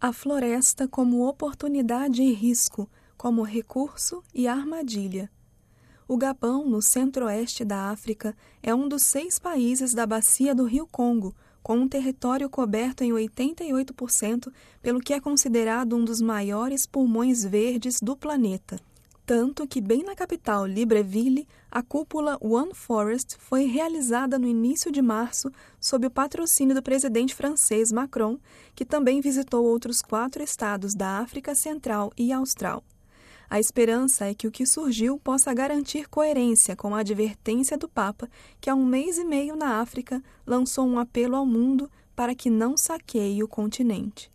A floresta como oportunidade e risco, como recurso e armadilha. O Gabão, no centro-oeste da África, é um dos seis países da bacia do Rio Congo, com um território coberto em 88% pelo que é considerado um dos maiores pulmões verdes do planeta. Tanto que, bem na capital, Libreville, a cúpula One Forest foi realizada no início de março sob o patrocínio do presidente francês Macron, que também visitou outros quatro estados da África Central e Austral. A esperança é que o que surgiu possa garantir coerência com a advertência do Papa, que há um mês e meio na África lançou um apelo ao mundo para que não saqueie o continente.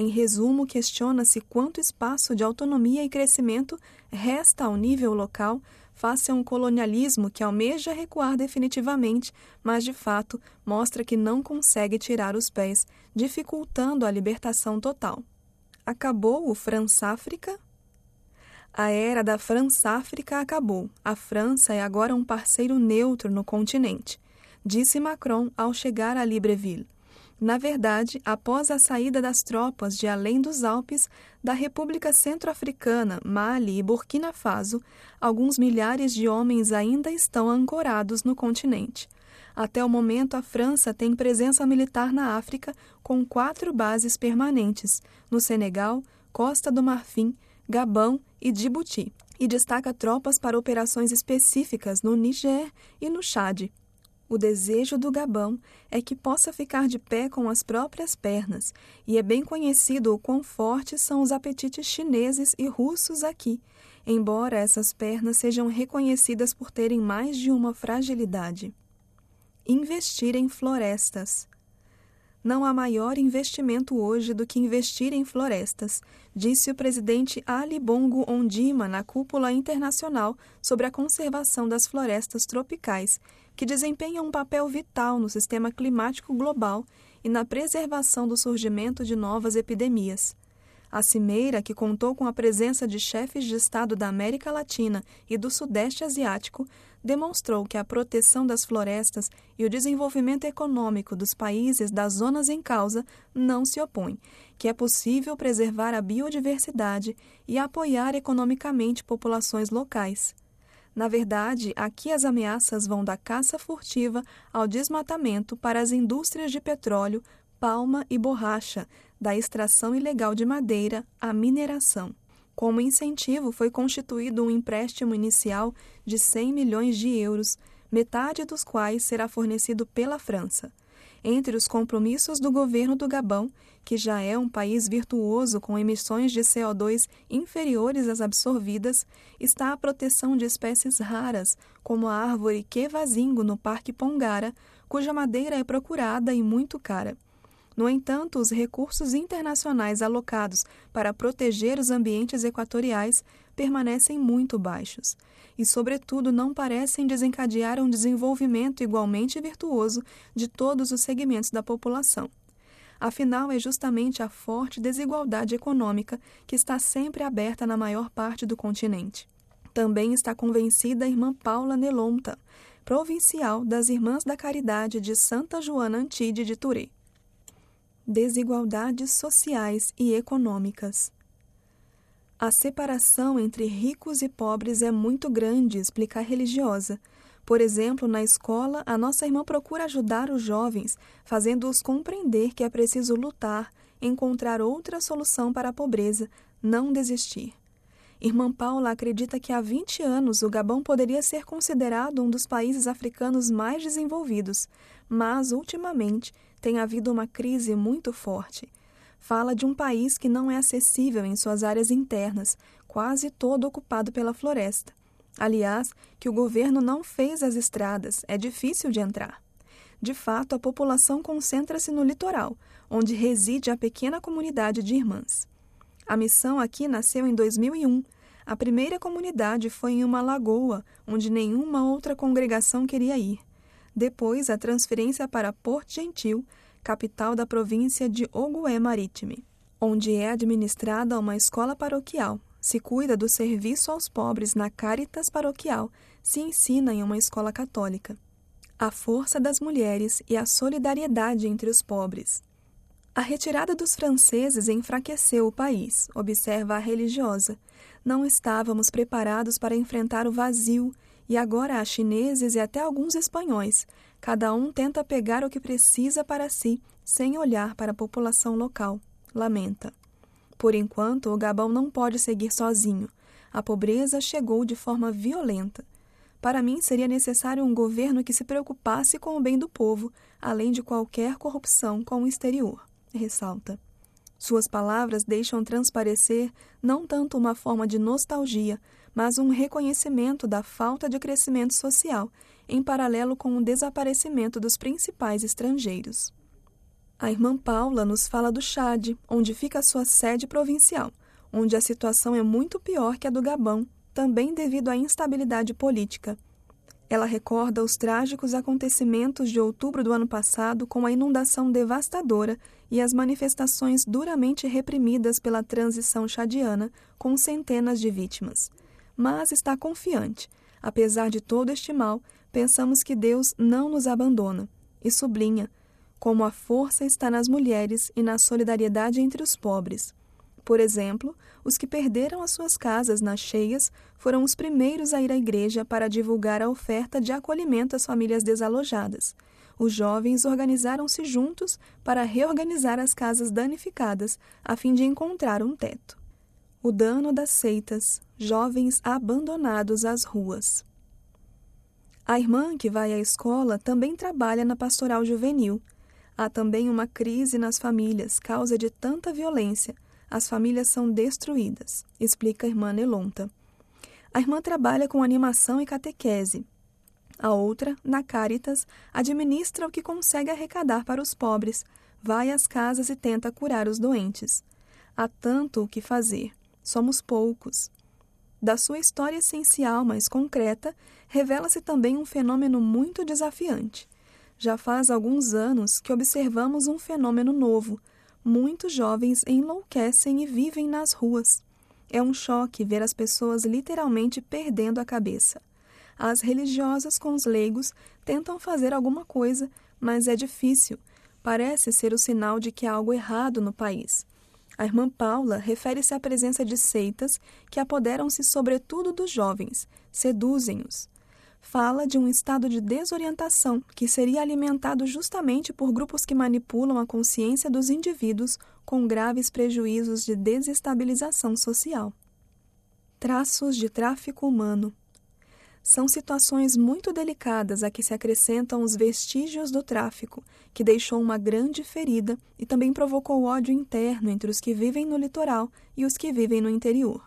Em resumo, questiona-se quanto espaço de autonomia e crescimento resta ao nível local face a um colonialismo que almeja recuar definitivamente, mas de fato mostra que não consegue tirar os pés, dificultando a libertação total. Acabou o França-África? A era da França-África acabou. A França é agora um parceiro neutro no continente, disse Macron ao chegar a Libreville. Na verdade, após a saída das tropas de além dos Alpes, da República Centro-Africana, Mali e Burkina Faso, alguns milhares de homens ainda estão ancorados no continente. Até o momento, a França tem presença militar na África, com quatro bases permanentes: no Senegal, Costa do Marfim, Gabão e Djibouti, e destaca tropas para operações específicas no Niger e no Chad. O desejo do Gabão é que possa ficar de pé com as próprias pernas, e é bem conhecido o quão fortes são os apetites chineses e russos aqui, embora essas pernas sejam reconhecidas por terem mais de uma fragilidade. Investir em florestas. Não há maior investimento hoje do que investir em florestas, disse o presidente Ali Bongo Ondima na cúpula internacional sobre a conservação das florestas tropicais, que desempenham um papel vital no sistema climático global e na preservação do surgimento de novas epidemias. A cimeira, que contou com a presença de chefes de Estado da América Latina e do Sudeste Asiático, demonstrou que a proteção das florestas e o desenvolvimento econômico dos países das zonas em causa não se opõem, que é possível preservar a biodiversidade e apoiar economicamente populações locais. Na verdade, aqui as ameaças vão da caça furtiva ao desmatamento para as indústrias de petróleo, palma e borracha, da extração ilegal de madeira à mineração. Como incentivo, foi constituído um empréstimo inicial de 100 milhões de euros, metade dos quais será fornecido pela França. Entre os compromissos do governo do Gabão, que já é um país virtuoso com emissões de CO2 inferiores às absorvidas, está a proteção de espécies raras, como a árvore quevazingo no Parque Pongara, cuja madeira é procurada e muito cara. No entanto, os recursos internacionais alocados para proteger os ambientes equatoriais permanecem muito baixos e, sobretudo, não parecem desencadear um desenvolvimento igualmente virtuoso de todos os segmentos da população. Afinal, é justamente a forte desigualdade econômica que está sempre aberta na maior parte do continente. Também está convencida a irmã Paula Nelonta, provincial das Irmãs da Caridade de Santa Joana Antide de Turê desigualdades sociais e econômicas. A separação entre ricos e pobres é muito grande, explica a religiosa. Por exemplo, na escola, a nossa irmã procura ajudar os jovens, fazendo-os compreender que é preciso lutar, encontrar outra solução para a pobreza, não desistir. Irmã Paula acredita que há 20 anos o Gabão poderia ser considerado um dos países africanos mais desenvolvidos, mas, ultimamente, tem havido uma crise muito forte. Fala de um país que não é acessível em suas áreas internas, quase todo ocupado pela floresta. Aliás, que o governo não fez as estradas, é difícil de entrar. De fato, a população concentra-se no litoral, onde reside a pequena comunidade de irmãs. A missão aqui nasceu em 2001. A primeira comunidade foi em uma lagoa, onde nenhuma outra congregação queria ir. Depois, a transferência para Porto Gentil, capital da província de Ogoé Marítime, onde é administrada uma escola paroquial. Se cuida do serviço aos pobres na Caritas Paroquial, se ensina em uma escola católica. A força das mulheres e a solidariedade entre os pobres. A retirada dos franceses enfraqueceu o país, observa a religiosa. Não estávamos preparados para enfrentar o vazio, e agora há chineses e até alguns espanhóis. Cada um tenta pegar o que precisa para si, sem olhar para a população local. Lamenta. Por enquanto, o Gabão não pode seguir sozinho. A pobreza chegou de forma violenta. Para mim, seria necessário um governo que se preocupasse com o bem do povo, além de qualquer corrupção com o exterior, ressalta. Suas palavras deixam transparecer não tanto uma forma de nostalgia, mas um reconhecimento da falta de crescimento social, em paralelo com o desaparecimento dos principais estrangeiros. A irmã Paula nos fala do Chad, onde fica a sua sede provincial, onde a situação é muito pior que a do Gabão, também devido à instabilidade política. Ela recorda os trágicos acontecimentos de outubro do ano passado com a inundação devastadora e as manifestações duramente reprimidas pela transição chadiana, com centenas de vítimas. Mas está confiante. Apesar de todo este mal, pensamos que Deus não nos abandona. E sublinha como a força está nas mulheres e na solidariedade entre os pobres. Por exemplo, os que perderam as suas casas nas cheias foram os primeiros a ir à igreja para divulgar a oferta de acolhimento às famílias desalojadas. Os jovens organizaram-se juntos para reorganizar as casas danificadas, a fim de encontrar um teto. O dano das seitas, jovens abandonados às ruas. A irmã que vai à escola também trabalha na pastoral juvenil. Há também uma crise nas famílias, causa de tanta violência as famílias são destruídas, explica a irmã Nelonta. A irmã trabalha com animação e catequese. A outra, na Caritas, administra o que consegue arrecadar para os pobres, vai às casas e tenta curar os doentes. Há tanto o que fazer. Somos poucos. Da sua história essencial, mas concreta, revela-se também um fenômeno muito desafiante. Já faz alguns anos que observamos um fenômeno novo, muitos jovens enlouquecem e vivem nas ruas. É um choque ver as pessoas literalmente perdendo a cabeça. As religiosas com os leigos tentam fazer alguma coisa, mas é difícil. Parece ser o sinal de que há algo errado no país. A irmã Paula refere-se à presença de seitas que apoderam-se sobretudo dos jovens, seduzem-os fala de um estado de desorientação que seria alimentado justamente por grupos que manipulam a consciência dos indivíduos com graves prejuízos de desestabilização social. Traços de tráfico humano. São situações muito delicadas a que se acrescentam os vestígios do tráfico, que deixou uma grande ferida e também provocou ódio interno entre os que vivem no litoral e os que vivem no interior.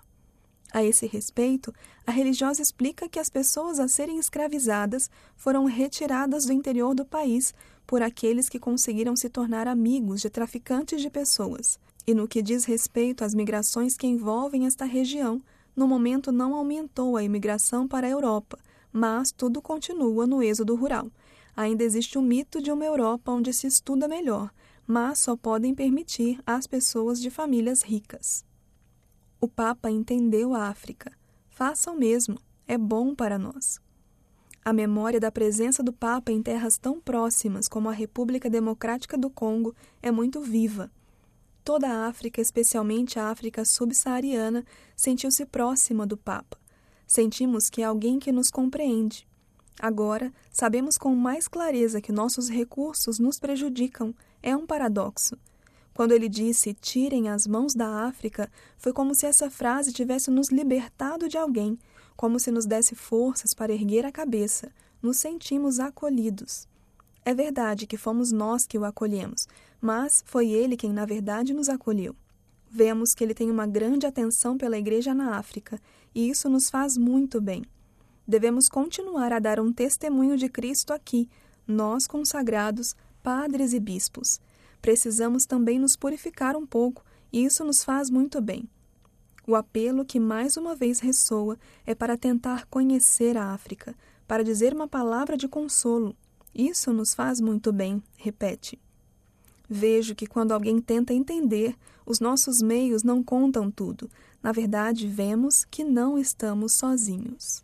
A esse respeito, a religiosa explica que as pessoas a serem escravizadas foram retiradas do interior do país por aqueles que conseguiram se tornar amigos de traficantes de pessoas. E no que diz respeito às migrações que envolvem esta região, no momento não aumentou a imigração para a Europa, mas tudo continua no êxodo rural. Ainda existe o mito de uma Europa onde se estuda melhor, mas só podem permitir às pessoas de famílias ricas. O Papa entendeu a África. Faça o mesmo, é bom para nós. A memória da presença do Papa em terras tão próximas como a República Democrática do Congo é muito viva. Toda a África, especialmente a África subsaariana, sentiu-se próxima do Papa. Sentimos que é alguém que nos compreende. Agora, sabemos com mais clareza que nossos recursos nos prejudicam. É um paradoxo. Quando ele disse tirem as mãos da África, foi como se essa frase tivesse nos libertado de alguém, como se nos desse forças para erguer a cabeça. Nos sentimos acolhidos. É verdade que fomos nós que o acolhemos, mas foi ele quem, na verdade, nos acolheu. Vemos que ele tem uma grande atenção pela Igreja na África, e isso nos faz muito bem. Devemos continuar a dar um testemunho de Cristo aqui, nós consagrados, padres e bispos precisamos também nos purificar um pouco, e isso nos faz muito bem. O apelo que mais uma vez ressoa é para tentar conhecer a África, para dizer uma palavra de consolo. Isso nos faz muito bem, repete. Vejo que quando alguém tenta entender, os nossos meios não contam tudo. Na verdade, vemos que não estamos sozinhos.